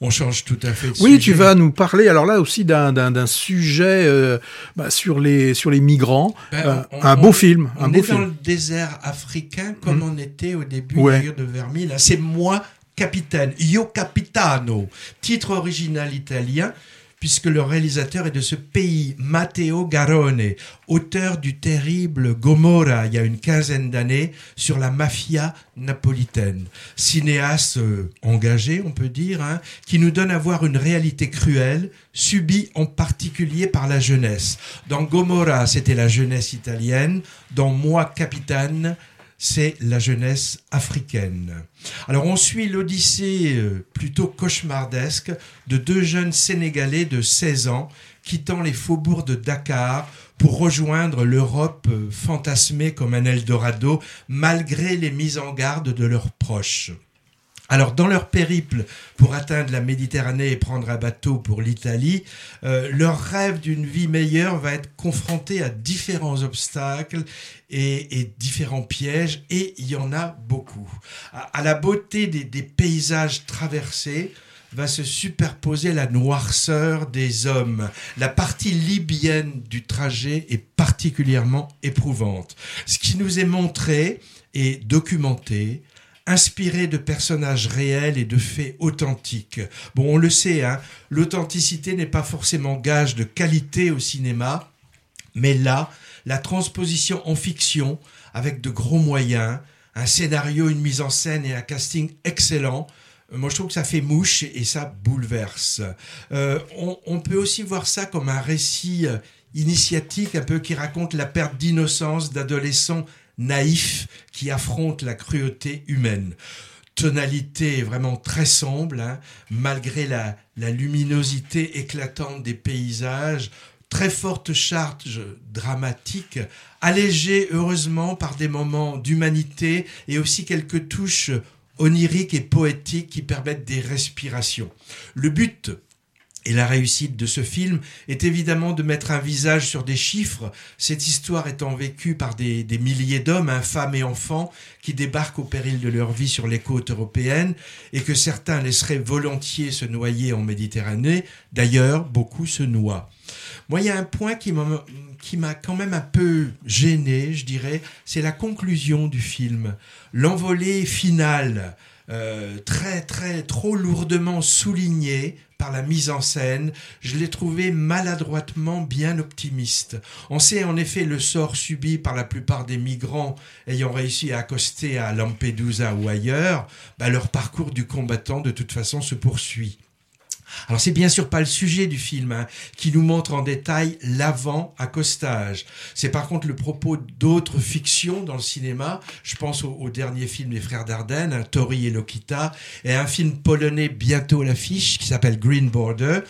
On change tout à fait de Oui, sujet. tu vas nous parler alors là aussi d'un sujet euh, bah, sur les sur les migrants. Ben, on- un on- beau film, On un est beau dans film. le désert africain comme on était au début Ouais. de Vermille. C'est moi capitaine, Io Capitano, titre original italien puisque le réalisateur est de ce pays, Matteo Garrone, auteur du terrible Gomorra il y a une quinzaine d'années sur la mafia napolitaine. Cinéaste euh, engagé, on peut dire, hein, qui nous donne à voir une réalité cruelle, subie en particulier par la jeunesse. Dans Gomorra, c'était la jeunesse italienne. Dans Moi, Capitaine, c'est la jeunesse africaine. Alors on suit l'odyssée euh, plutôt cauchemardesque de deux jeunes Sénégalais de 16 ans quittant les faubourgs de Dakar pour rejoindre l'Europe euh, fantasmée comme un Eldorado malgré les mises en garde de leurs proches. Alors, dans leur périple pour atteindre la Méditerranée et prendre un bateau pour l'Italie, euh, leur rêve d'une vie meilleure va être confronté à différents obstacles et, et différents pièges, et il y en a beaucoup. À, la beauté des, des paysages traversés, va se superposer la noirceur des hommes. La partie libyenne du trajet est particulièrement éprouvante. Ce qui nous est montré et documenté, inspiré de personnages réels et de faits authentiques. Bon, on le sait, hein, l'authenticité n'est pas forcément gage de qualité au cinéma, mais là, la transposition en fiction, avec de gros moyens, un scénario, une mise en scène et un casting excellent, euh, moi je trouve que ça fait mouche et ça bouleverse. Euh, on, peut aussi voir ça comme un récit euh, initiatique, un peu qui raconte la perte d'innocence d'adolescents naïfs qui affrontent la cruauté humaine. Tonalité vraiment très sombre, hein, malgré la luminosité éclatante des paysages, très forte charge dramatique, allégée heureusement par des moments d'humanité et aussi quelques touches oniriques et poétiques qui permettent des respirations. Le but et la réussite de ce film est évidemment de mettre un visage sur des chiffres, cette histoire étant vécue par des, milliers d'hommes, hein, femmes et enfants, qui débarquent au péril de leur vie sur les côtes européennes et que certains laisseraient volontiers se noyer en Méditerranée. D'ailleurs, beaucoup se noient. Moi, il y a un point qui m'a qui m'a quand même un peu gêné, je dirais, c'est la conclusion du film. L'envolée finale, euh, très, très, trop lourdement soulignée par la mise en scène, je l'ai trouvé maladroitement bien optimiste. On sait en effet le sort subi par la plupart des migrants ayant réussi à accoster à Lampedusa ou ailleurs, bah, leur parcours du combattant de toute façon se poursuit. Alors c'est bien sûr pas le sujet du film hein, qui nous montre en détail l'avant-accostage. C'est par contre le propos d'autres fictions dans le cinéma. Je pense au, dernier film des frères Dardenne, hein, Tori et Lokita, et un film polonais bientôt à l'affiche qui s'appelle Green Border.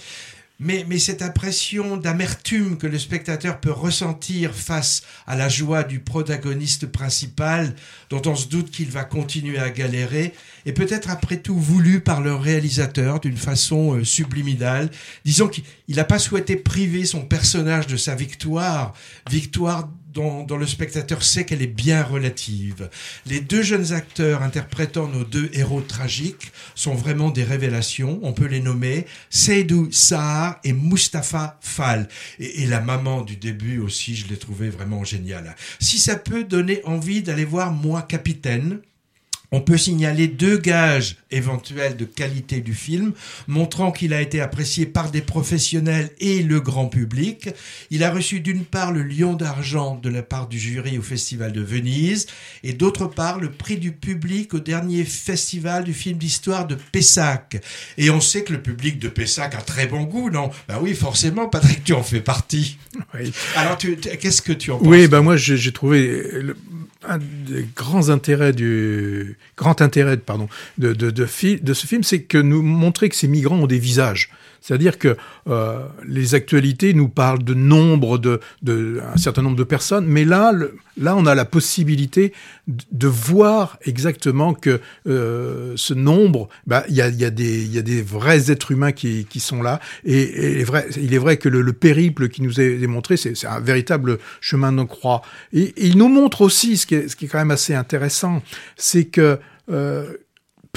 Mais, mais, cette impression d'amertume que le spectateur peut ressentir face à la joie du protagoniste principal, dont on se doute qu'il va continuer à galérer, est peut-être après tout voulu par le réalisateur d'une façon euh, subliminale. Disons qu'il n'a pas souhaité priver son personnage de sa victoire, victoire dont, dont, le spectateur sait qu'elle est bien relative. Les deux jeunes acteurs interprétant nos deux héros tragiques sont vraiment des révélations. On peut les nommer Seydou Sahar et Mustapha Fall. Et, et, la maman du début aussi, je l'ai trouvé vraiment géniale. Si ça peut donner envie d'aller voir Moi Capitaine, on peut signaler deux gages éventuels de qualité du film, montrant qu'il a été apprécié par des professionnels et le grand public. Il a reçu d'une part le Lion d'argent de la part du jury au Festival de Venise, et d'autre part le prix du public au dernier festival du film d'histoire de Pessac. Et on sait que le public de Pessac a très bon goût, non? Ben oui, forcément, Patrick, tu en fais partie. Oui. Alors, qu'est-ce que tu en penses Oui, ben moi, j'ai trouvé le, un des grands intérêts du grand intérêt, de, de ce film, c'est que nous montrer que ces migrants ont des visages. C'est-à-dire que euh, les actualités nous parlent de nombre de, de un certain nombre de personnes, mais là, là, on a la possibilité de, voir exactement que euh, ce nombre, bah, il y a, y a y a des vrais êtres humains qui, qui sont là, et, et vrai, il est vrai que le, le périple qui nous est démontré, c'est un véritable chemin de croix. Et, et, il nous montre aussi ce qui est, ce qui est quand même assez intéressant, c'est que euh,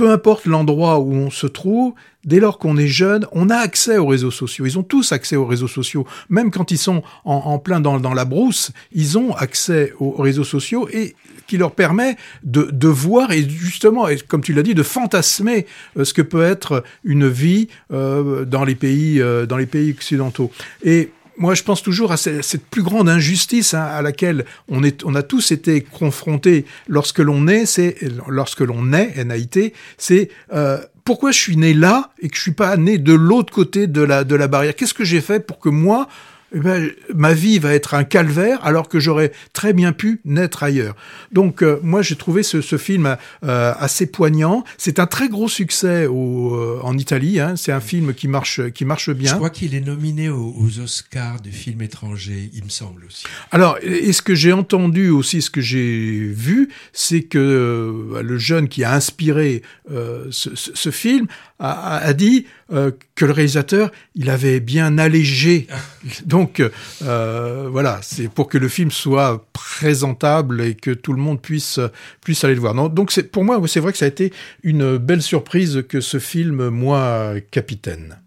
peu importe l'endroit où on se trouve, dès lors qu'on est jeune, on a accès aux réseaux sociaux. Ils ont tous accès aux réseaux sociaux. Même quand ils sont en, plein dans, la brousse, ils ont accès aux réseaux sociaux et qui leur permet de, voir et justement, comme tu l'as dit, de fantasmer euh, ce que peut être une vie euh, dans les pays, euh, dans les pays occidentaux. Et moi, je pense toujours à cette, plus grande injustice hein, à laquelle on, est, on a tous été confrontés lorsque l'on est, c'est lorsque l'on est NAIT, c'est euh, pourquoi je suis né là et que je suis pas né de l'autre côté de la, de la barrière? Qu'est-ce que j'ai fait pour que moi, eh ben, ma vie va être un calvaire alors que j'aurais très bien pu naître ailleurs. Donc euh, moi j'ai trouvé ce, ce film euh, assez poignant. C'est un très gros succès au, euh, en Italie. Hein. C'est un film qui marche qui marche bien. Je crois qu'il est nominé aux, Oscars de film étranger, il me semble aussi. Alors et ce que j'ai entendu aussi, ce que j'ai vu, c'est que le jeune qui a inspiré ce, ce, film a, a dit que le réalisateur il avait bien allégé. Donc euh, voilà, c'est pour que le film soit présentable et que tout le monde puisse puisse aller le voir. donc c'est pour moi, c'est vrai que ça a été une belle surprise que ce film, moi, Capitaine.